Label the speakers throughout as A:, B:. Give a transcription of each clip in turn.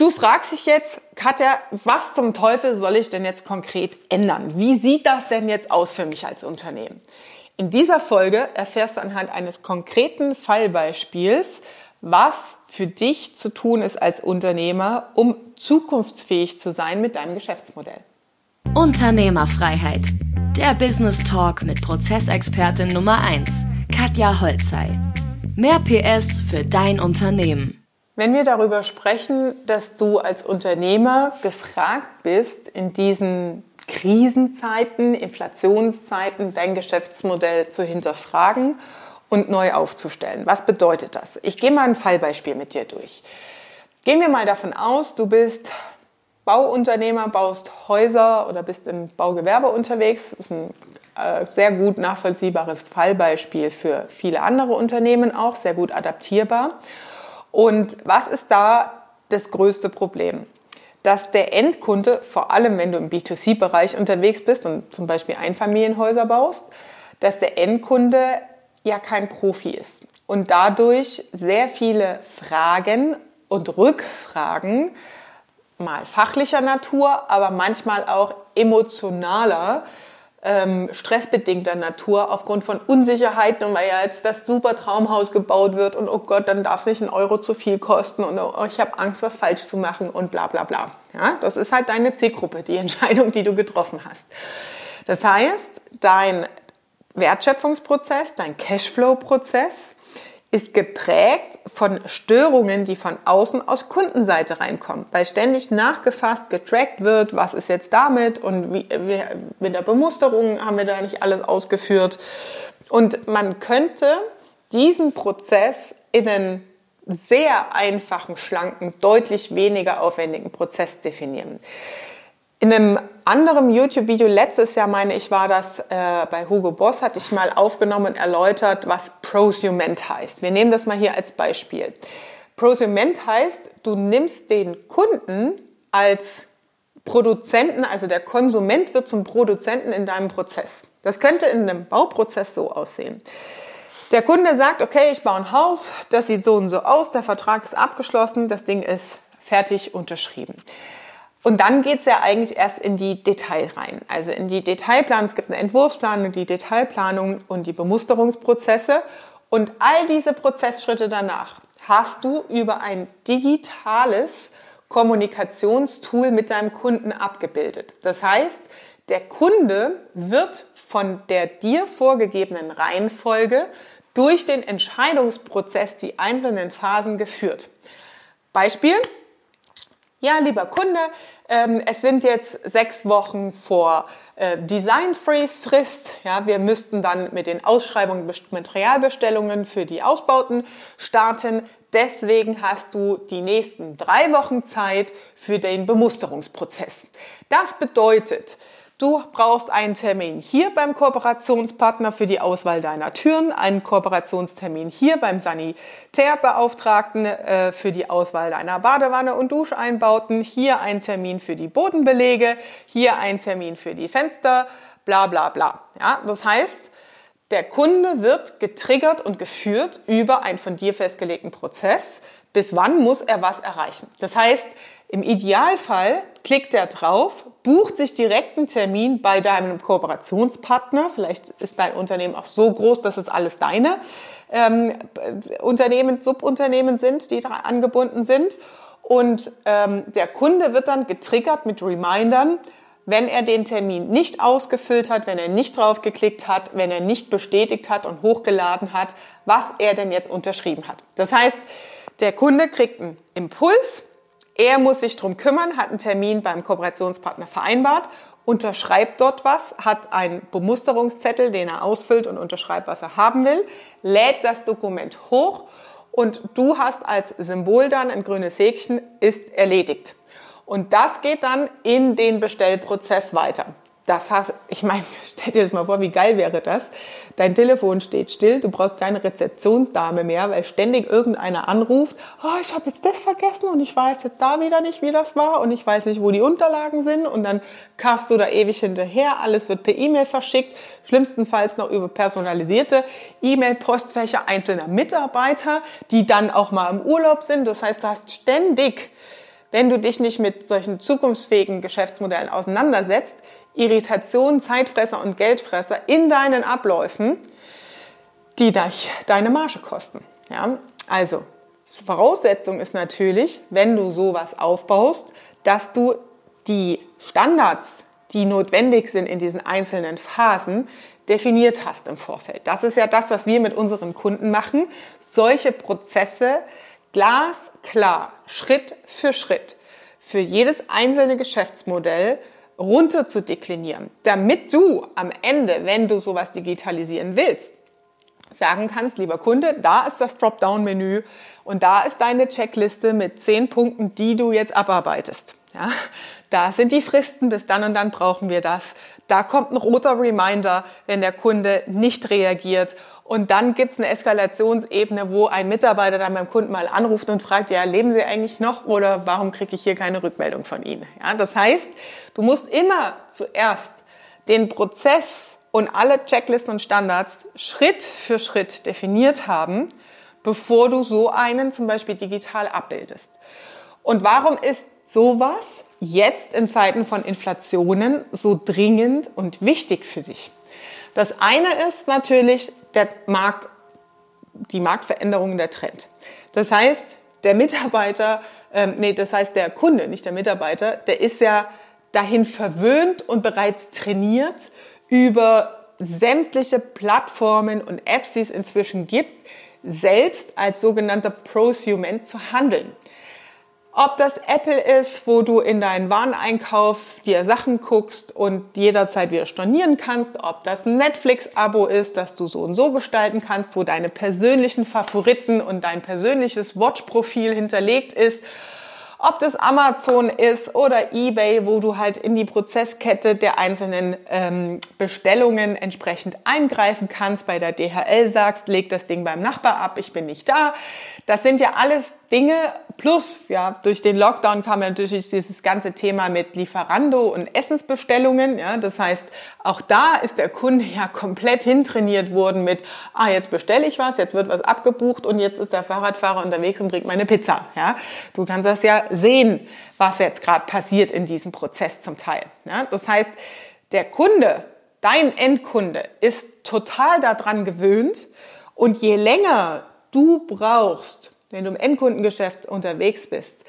A: Du fragst dich jetzt, Katja, was zum Teufel soll ich denn jetzt konkret ändern? Wie sieht das denn jetzt aus für mich als Unternehmen? In dieser Folge erfährst du anhand eines konkreten Fallbeispiels, was für dich zu tun ist als Unternehmer, um zukunftsfähig zu sein mit deinem Geschäftsmodell.
B: Unternehmerfreiheit. Der Business Talk mit Prozessexpertin Nummer 1, Katja Holzei. Mehr PS für dein Unternehmen.
A: Wenn wir darüber sprechen, dass du als Unternehmer gefragt bist, in diesen Krisenzeiten, Inflationszeiten dein Geschäftsmodell zu hinterfragen und neu aufzustellen. Was bedeutet das? Ich gehe mal ein Fallbeispiel mit dir durch. Gehen wir mal davon aus, du bist Bauunternehmer, baust Häuser oder bist im Baugewerbe unterwegs. Das ist ein äh, sehr gut nachvollziehbares Fallbeispiel für viele andere Unternehmen auch, sehr gut adaptierbar. Und was ist da das größte Problem? Dass der Endkunde, vor allem wenn du im B2C-Bereich unterwegs bist und zum Beispiel Einfamilienhäuser baust, dass der Endkunde ja kein Profi ist und dadurch sehr viele Fragen und Rückfragen, mal fachlicher Natur, aber manchmal auch emotionaler, ähm, stressbedingter Natur aufgrund von Unsicherheiten und weil ja jetzt das super Traumhaus gebaut wird und oh Gott, dann darf es nicht ein Euro zu viel kosten und oh, ich habe Angst, was falsch zu machen und bla bla bla. Ja, das ist halt deine Zielgruppe, die Entscheidung, die du getroffen hast. Das heißt, dein Wertschöpfungsprozess, dein Cashflow-Prozess ist geprägt von Störungen, die von außen aus Kundenseite reinkommen, weil ständig nachgefasst, getrackt wird, was ist jetzt damit und wie, wie, mit der Bemusterung haben wir da nicht alles ausgeführt. Und man könnte diesen Prozess in einen sehr einfachen, schlanken, deutlich weniger aufwendigen Prozess definieren. In einem anderen YouTube-Video letztes Jahr, meine ich, war das äh, bei Hugo Boss, hatte ich mal aufgenommen und erläutert, was Prosument heißt. Wir nehmen das mal hier als Beispiel. Prosument heißt, du nimmst den Kunden als Produzenten, also der Konsument wird zum Produzenten in deinem Prozess. Das könnte in einem Bauprozess so aussehen. Der Kunde sagt, okay, ich baue ein Haus, das sieht so und so aus, der Vertrag ist abgeschlossen, das Ding ist fertig unterschrieben. Und dann geht's ja eigentlich erst in die Detail rein. Also in die Detailplanung. Es gibt eine Entwurfsplanung, die Detailplanung und die Bemusterungsprozesse. Und all diese Prozessschritte danach hast du über ein digitales Kommunikationstool mit deinem Kunden abgebildet. Das heißt, der Kunde wird von der dir vorgegebenen Reihenfolge durch den Entscheidungsprozess die einzelnen Phasen geführt. Beispiel, ja, lieber Kunde, ähm, es sind jetzt sechs Wochen vor äh, Design Freeze Frist. Ja, wir müssten dann mit den Ausschreibungen, Materialbestellungen für die Ausbauten starten. Deswegen hast du die nächsten drei Wochen Zeit für den Bemusterungsprozess. Das bedeutet, Du brauchst einen Termin hier beim Kooperationspartner für die Auswahl deiner Türen, einen Kooperationstermin hier beim Sanitärbeauftragten äh, für die Auswahl deiner Badewanne und Duscheinbauten, hier ein Termin für die Bodenbelege, hier ein Termin für die Fenster, bla bla bla. Ja, das heißt, der Kunde wird getriggert und geführt über einen von dir festgelegten Prozess. Bis wann muss er was erreichen? Das heißt, im Idealfall klickt er drauf, bucht sich direkt einen Termin bei deinem Kooperationspartner. Vielleicht ist dein Unternehmen auch so groß, dass es alles deine ähm, Unternehmen, Subunternehmen sind, die da angebunden sind. Und ähm, der Kunde wird dann getriggert mit Remindern, wenn er den Termin nicht ausgefüllt hat, wenn er nicht drauf geklickt hat, wenn er nicht bestätigt hat und hochgeladen hat, was er denn jetzt unterschrieben hat. Das heißt, der Kunde kriegt einen Impuls, er muss sich drum kümmern, hat einen Termin beim Kooperationspartner vereinbart, unterschreibt dort was, hat einen Bemusterungszettel, den er ausfüllt und unterschreibt, was er haben will, lädt das Dokument hoch und du hast als Symbol dann ein grünes Häkchen, ist erledigt. Und das geht dann in den Bestellprozess weiter. Das heißt, ich meine, stell dir das mal vor, wie geil wäre das? Dein Telefon steht still, du brauchst keine Rezeptionsdame mehr, weil ständig irgendeiner anruft, oh, ich habe jetzt das vergessen und ich weiß jetzt da wieder nicht, wie das war und ich weiß nicht, wo die Unterlagen sind und dann karst du da ewig hinterher, alles wird per E-Mail verschickt, schlimmstenfalls noch über personalisierte E-Mail-Postfächer einzelner Mitarbeiter, die dann auch mal im Urlaub sind. Das heißt, du hast ständig wenn du dich nicht mit solchen zukunftsfähigen Geschäftsmodellen auseinandersetzt, Irritationen, Zeitfresser und Geldfresser in deinen Abläufen, die dich deine Marge kosten. Ja? Also, Voraussetzung ist natürlich, wenn du sowas aufbaust, dass du die Standards, die notwendig sind in diesen einzelnen Phasen, definiert hast im Vorfeld. Das ist ja das, was wir mit unseren Kunden machen. Solche Prozesse glasklar, Schritt für Schritt, für jedes einzelne Geschäftsmodell runter zu deklinieren, damit du am Ende, wenn du sowas digitalisieren willst, sagen kannst, lieber Kunde, da ist das Dropdown-Menü und da ist deine Checkliste mit zehn Punkten, die du jetzt abarbeitest. Ja, da sind die Fristen, bis dann und dann brauchen wir das. Da kommt ein roter Reminder, wenn der Kunde nicht reagiert. Und dann gibt es eine Eskalationsebene, wo ein Mitarbeiter dann beim Kunden mal anruft und fragt, ja, leben Sie eigentlich noch oder warum kriege ich hier keine Rückmeldung von Ihnen? Ja, das heißt, du musst immer zuerst den Prozess und alle Checklisten und Standards Schritt für Schritt definiert haben, bevor du so einen zum Beispiel digital abbildest. Und warum ist sowas jetzt in Zeiten von Inflationen so dringend und wichtig für dich? Das eine ist natürlich der Markt, die Marktveränderung, der Trend. Das heißt, der Mitarbeiter, ähm, nee, das heißt der Kunde, nicht der Mitarbeiter, der ist ja dahin verwöhnt und bereits trainiert über sämtliche Plattformen und Apps, die es inzwischen gibt, selbst als sogenannter Prosument zu handeln. Ob das Apple ist, wo du in deinen Wareneinkauf dir Sachen guckst und jederzeit wieder stornieren kannst, ob das ein Netflix-Abo ist, das du so und so gestalten kannst, wo deine persönlichen Favoriten und dein persönliches Watch-Profil hinterlegt ist, ob das Amazon ist oder eBay, wo du halt in die Prozesskette der einzelnen ähm, Bestellungen entsprechend eingreifen kannst, bei der DHL sagst, leg das Ding beim Nachbar ab, ich bin nicht da. Das sind ja alles Dinge, plus, ja, durch den Lockdown kam natürlich dieses ganze Thema mit Lieferando und Essensbestellungen. Ja, das heißt, auch da ist der Kunde ja komplett hintrainiert worden mit, ah, jetzt bestelle ich was, jetzt wird was abgebucht und jetzt ist der Fahrradfahrer unterwegs und bringt meine Pizza. Ja, du kannst das ja sehen, was jetzt gerade passiert in diesem Prozess zum Teil. Ja, das heißt, der Kunde, dein Endkunde, ist total daran gewöhnt und je länger du brauchst, wenn du im Endkundengeschäft unterwegs bist,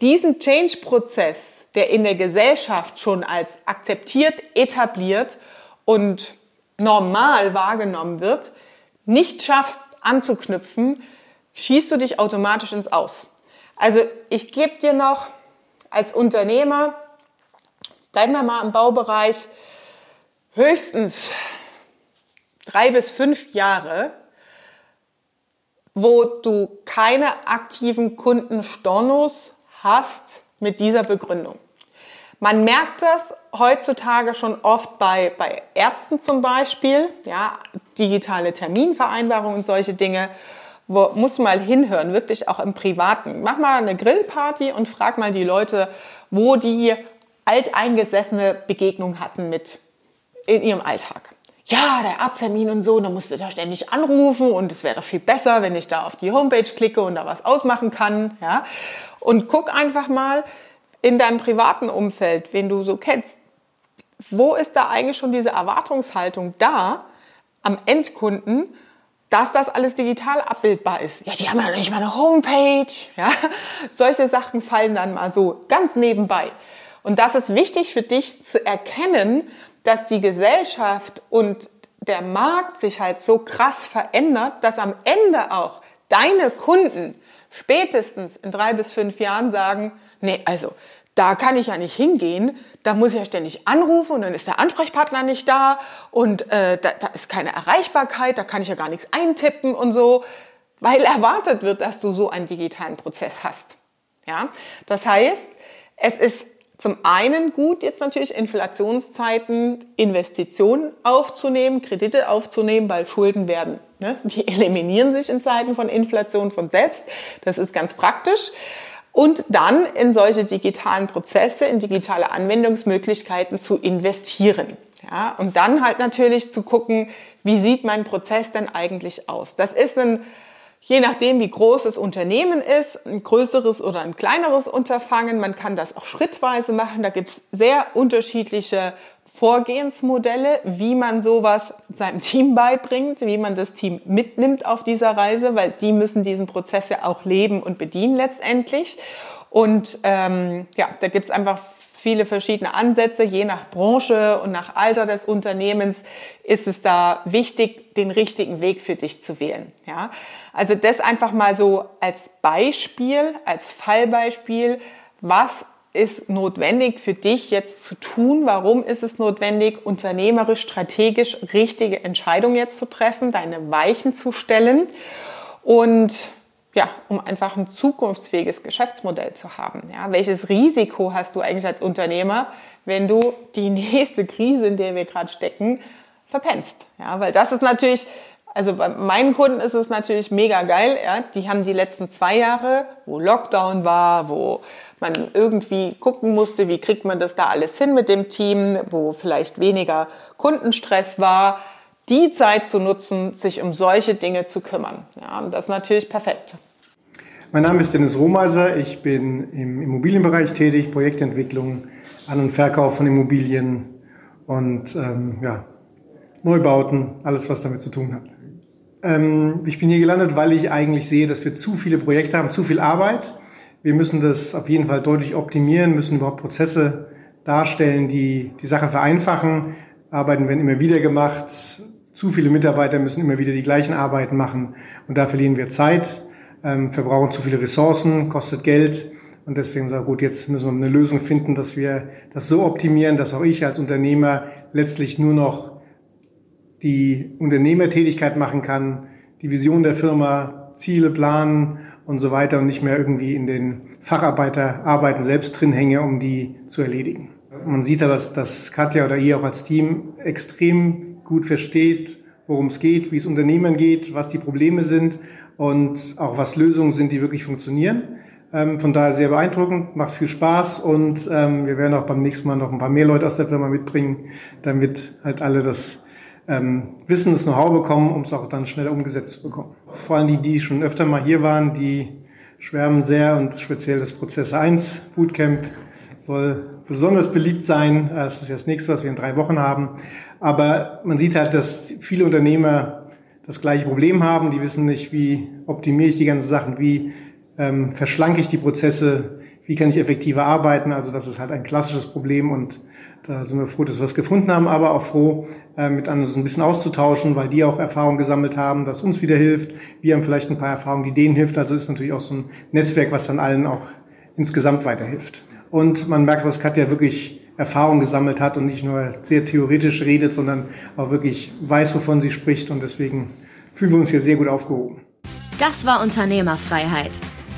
A: diesen Change-Prozess, der in der Gesellschaft schon als akzeptiert, etabliert und normal wahrgenommen wird, nicht schaffst anzuknüpfen, schießt du dich automatisch ins Aus. Also ich gebe dir noch als Unternehmer, bleiben wir mal im Baubereich, höchstens drei bis fünf Jahre, wo du keine aktiven Kundenstornos hast mit dieser Begründung. Man merkt das heutzutage schon oft bei, bei Ärzten zum Beispiel, ja, digitale Terminvereinbarungen und solche Dinge, wo muss mal hinhören, wirklich auch im Privaten. Mach mal eine Grillparty und frag mal die Leute, wo die alteingesessene Begegnung hatten mit in ihrem Alltag ja, der Arzttermin und so, da musst du da ständig anrufen und es wäre doch viel besser, wenn ich da auf die Homepage klicke und da was ausmachen kann, ja. Und guck einfach mal in deinem privaten Umfeld, wen du so kennst, wo ist da eigentlich schon diese Erwartungshaltung da am Endkunden, dass das alles digital abbildbar ist. Ja, die haben ja nicht mal eine Homepage, ja. Solche Sachen fallen dann mal so ganz nebenbei. Und das ist wichtig für dich zu erkennen, dass die Gesellschaft und der Markt sich halt so krass verändert, dass am Ende auch deine Kunden spätestens in drei bis fünf Jahren sagen, nee, also da kann ich ja nicht hingehen, da muss ich ja ständig anrufen und dann ist der Ansprechpartner nicht da und äh, da, da ist keine Erreichbarkeit, da kann ich ja gar nichts eintippen und so, weil erwartet wird, dass du so einen digitalen Prozess hast. Ja, das heißt, es ist zum einen gut, jetzt natürlich Inflationszeiten Investitionen aufzunehmen, Kredite aufzunehmen, weil Schulden werden, ne, die eliminieren sich in Zeiten von Inflation von selbst. Das ist ganz praktisch. Und dann in solche digitalen Prozesse, in digitale Anwendungsmöglichkeiten zu investieren. Ja, und dann halt natürlich zu gucken, wie sieht mein Prozess denn eigentlich aus? Das ist ein Je nachdem, wie groß das Unternehmen ist, ein größeres oder ein kleineres Unterfangen, man kann das auch schrittweise machen. Da gibt es sehr unterschiedliche Vorgehensmodelle, wie man sowas seinem Team beibringt, wie man das Team mitnimmt auf dieser Reise, weil die müssen diesen Prozess ja auch leben und bedienen letztendlich. Und ähm, ja, da gibt es einfach viele verschiedene Ansätze. Je nach Branche und nach Alter des Unternehmens ist es da wichtig, den richtigen Weg für dich zu wählen. Ja, also das einfach mal so als Beispiel, als Fallbeispiel. Was ist notwendig für dich jetzt zu tun? Warum ist es notwendig, unternehmerisch, strategisch richtige Entscheidungen jetzt zu treffen, deine Weichen zu stellen? Und ja, um einfach ein zukunftsfähiges Geschäftsmodell zu haben. Ja, welches Risiko hast du eigentlich als Unternehmer, wenn du die nächste Krise, in der wir gerade stecken, verpennst? Ja, weil das ist natürlich, also bei meinen Kunden ist es natürlich mega geil. Ja, die haben die letzten zwei Jahre, wo Lockdown war, wo man irgendwie gucken musste, wie kriegt man das da alles hin mit dem Team, wo vielleicht weniger Kundenstress war, die Zeit zu nutzen, sich um solche Dinge zu kümmern. Ja, und das ist natürlich perfekt.
C: Mein Name ist Dennis Rohmeiser. Ich bin im Immobilienbereich tätig, Projektentwicklung, An- und Verkauf von Immobilien und ähm, ja, Neubauten, alles, was damit zu tun hat. Ähm, ich bin hier gelandet, weil ich eigentlich sehe, dass wir zu viele Projekte haben, zu viel Arbeit. Wir müssen das auf jeden Fall deutlich optimieren, müssen überhaupt Prozesse darstellen, die die Sache vereinfachen. Arbeiten werden immer wieder gemacht zu viele Mitarbeiter müssen immer wieder die gleichen Arbeiten machen und da verlieren wir Zeit, ähm, verbrauchen zu viele Ressourcen, kostet Geld und deswegen sagen gut, jetzt müssen wir eine Lösung finden, dass wir das so optimieren, dass auch ich als Unternehmer letztlich nur noch die Unternehmertätigkeit machen kann, die Vision der Firma, Ziele planen und so weiter und nicht mehr irgendwie in den Facharbeiterarbeiten selbst drin hänge, um die zu erledigen. Man sieht ja, dass, dass Katja oder ihr auch als Team extrem gut versteht, worum es geht, wie es Unternehmen geht, was die Probleme sind und auch was Lösungen sind, die wirklich funktionieren. Ähm, von daher sehr beeindruckend, macht viel Spaß und ähm, wir werden auch beim nächsten Mal noch ein paar mehr Leute aus der Firma mitbringen, damit halt alle das ähm, Wissen, das Know-how bekommen, um es auch dann schneller umgesetzt zu bekommen. Vor allem die, die schon öfter mal hier waren, die schwärmen sehr und speziell das Prozess 1 Bootcamp soll besonders beliebt sein. Das ist das nächste, was wir in drei Wochen haben. Aber man sieht halt, dass viele Unternehmer das gleiche Problem haben. Die wissen nicht, wie optimiere ich die ganzen Sachen, wie ähm, verschlanke ich die Prozesse, wie kann ich effektiver arbeiten. Also das ist halt ein klassisches Problem und da sind wir froh, dass wir es gefunden haben, aber auch froh, äh, mit anderen so ein bisschen auszutauschen, weil die auch Erfahrung gesammelt haben, das uns wieder hilft. Wir haben vielleicht ein paar Erfahrungen, die denen hilft. Also ist natürlich auch so ein Netzwerk, was dann allen auch insgesamt weiterhilft. Und man merkt, dass Katja wirklich Erfahrung gesammelt hat und nicht nur sehr theoretisch redet, sondern auch wirklich weiß, wovon sie spricht. Und deswegen fühlen wir uns hier sehr gut aufgehoben.
B: Das war Unternehmerfreiheit.